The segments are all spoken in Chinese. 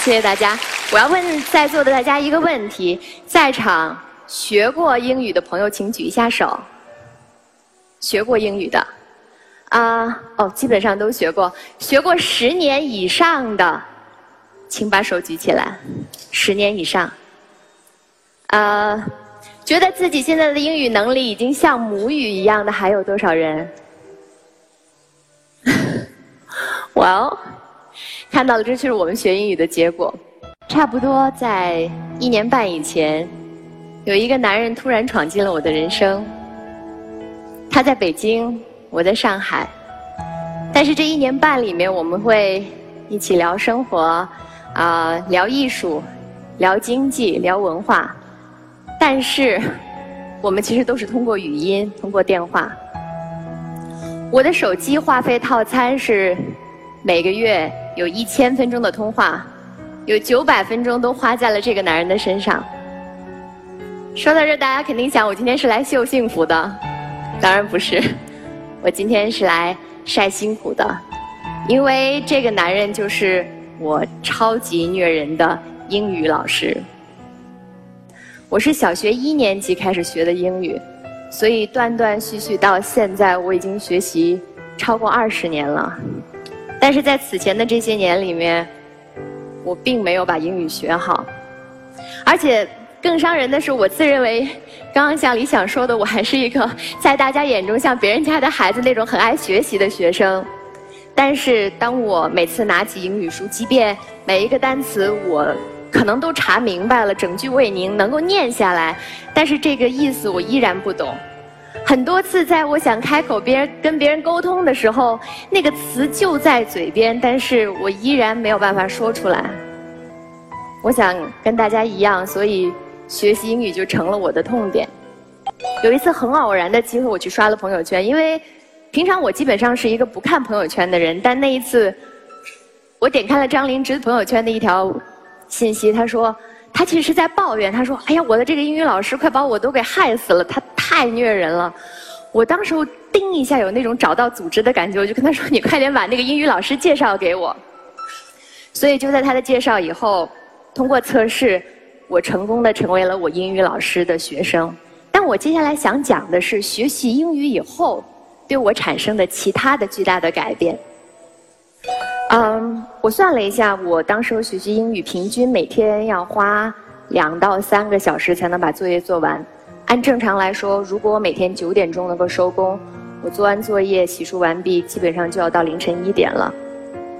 谢谢大家。我要问在座的大家一个问题：在场学过英语的朋友，请举一下手。学过英语的，啊，哦，基本上都学过。学过十年以上的，请把手举起来。十年以上，呃，觉得自己现在的英语能力已经像母语一样的，还有多少人？Well，看到了，这就是我们学英语的结果。差不多在一年半以前，有一个男人突然闯进了我的人生。他在北京，我在上海。但是这一年半里面，我们会一起聊生活，啊，聊艺术，聊经济，聊文化。但是，我们其实都是通过语音，通过电话。我的手机话费套餐是每个月有一千分钟的通话，有九百分钟都花在了这个男人的身上。说到这，大家肯定想，我今天是来秀幸福的，当然不是，我今天是来晒辛苦的，因为这个男人就是我超级虐人的英语老师。我是小学一年级开始学的英语。所以断断续续到现在，我已经学习超过二十年了。但是在此前的这些年里面，我并没有把英语学好。而且更伤人的是，我自认为，刚刚像李想说的，我还是一个在大家眼中像别人家的孩子那种很爱学习的学生。但是当我每次拿起英语书，即便每一个单词我。可能都查明白了，整句为您能够念下来，但是这个意思我依然不懂。很多次在我想开口别人跟别人沟通的时候，那个词就在嘴边，但是我依然没有办法说出来。我想跟大家一样，所以学习英语就成了我的痛点。有一次很偶然的机会，我去刷了朋友圈，因为平常我基本上是一个不看朋友圈的人，但那一次我点开了张灵芝朋友圈的一条。信息，他说，他其实是在抱怨。他说：“哎呀，我的这个英语老师快把我都给害死了，他太虐人了。”我当时候叮一下，有那种找到组织的感觉，我就跟他说：“你快点把那个英语老师介绍给我。”所以就在他的介绍以后，通过测试，我成功的成为了我英语老师的学生。但我接下来想讲的是学习英语以后对我产生的其他的巨大的改变。嗯，我算了一下，我当时候学习英语平均每天要花两到三个小时才能把作业做完。按正常来说，如果我每天九点钟能够收工，我做完作业、洗漱完毕，基本上就要到凌晨一点了。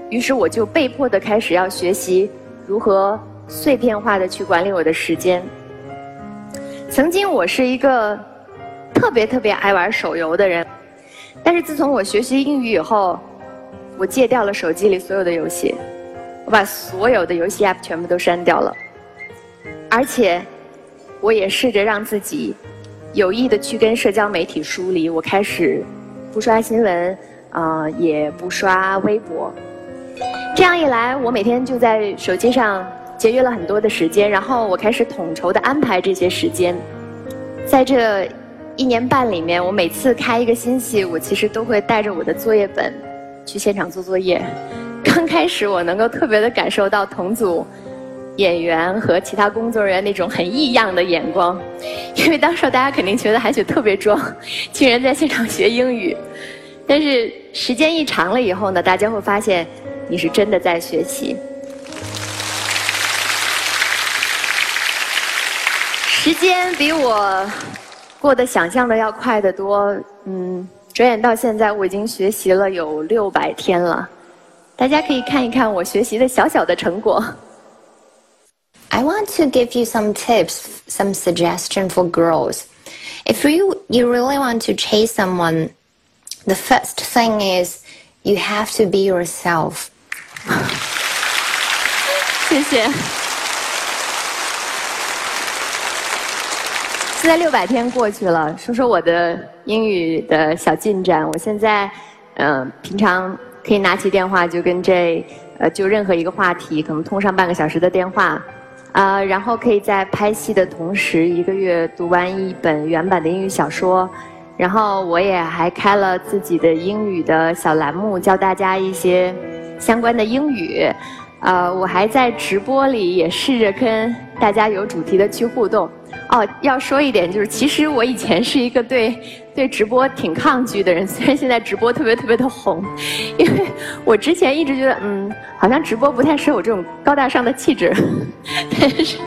于是我就被迫的开始要学习如何碎片化的去管理我的时间。曾经我是一个特别特别爱玩手游的人，但是自从我学习英语以后。我戒掉了手机里所有的游戏，我把所有的游戏 App 全部都删掉了，而且我也试着让自己有意的去跟社交媒体疏离。我开始不刷新闻，啊，也不刷微博。这样一来，我每天就在手机上节约了很多的时间。然后我开始统筹的安排这些时间。在这一年半里面，我每次开一个新戏，我其实都会带着我的作业本。去现场做作业，刚开始我能够特别的感受到同组演员和其他工作人员那种很异样的眼光，因为当时大家肯定觉得韩雪特别装，竟然在现场学英语。但是时间一长了以后呢，大家会发现你是真的在学习。时间比我过得想象的要快得多，嗯。转眼到现在，我已经学习了有六百天了。大家可以看一看我学习的小小的成果。I want to give you some tips, some suggestion for girls. If you you really want to chase someone, the first thing is you have to be yourself. 谢谢。现在六百天过去了，说说我的英语的小进展。我现在，嗯，平常可以拿起电话就跟这，呃，就任何一个话题，可能通上半个小时的电话， 啊，然后可以在拍戏的同时，一个月读完一本原版的英语小说，然后我也还开了自己的英语的小栏目，教大家一些相关的英语，呃，我还在直播里也试着跟大家有主题的去互动。哦，要说一点就是，其实我以前是一个对对直播挺抗拒的人，虽然现在直播特别特别的红，因为我之前一直觉得，嗯，好像直播不太适合我这种高大上的气质。但是，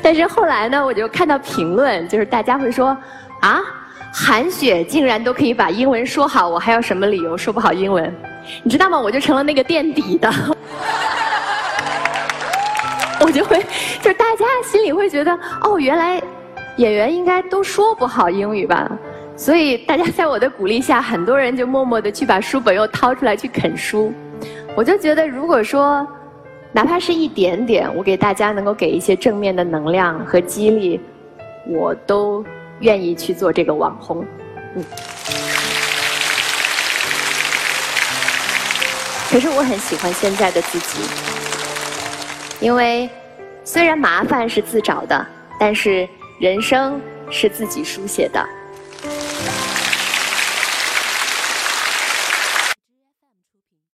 但是后来呢，我就看到评论，就是大家会说，啊，韩雪竟然都可以把英文说好，我还有什么理由说不好英文？你知道吗？我就成了那个垫底的。我就会，就是大家心里会觉得，哦，原来。演员应该都说不好英语吧，所以大家在我的鼓励下，很多人就默默的去把书本又掏出来去啃书。我就觉得，如果说哪怕是一点点，我给大家能够给一些正面的能量和激励，我都愿意去做这个网红。嗯。可是我很喜欢现在的自己，因为虽然麻烦是自找的，但是。人生是自己书写的。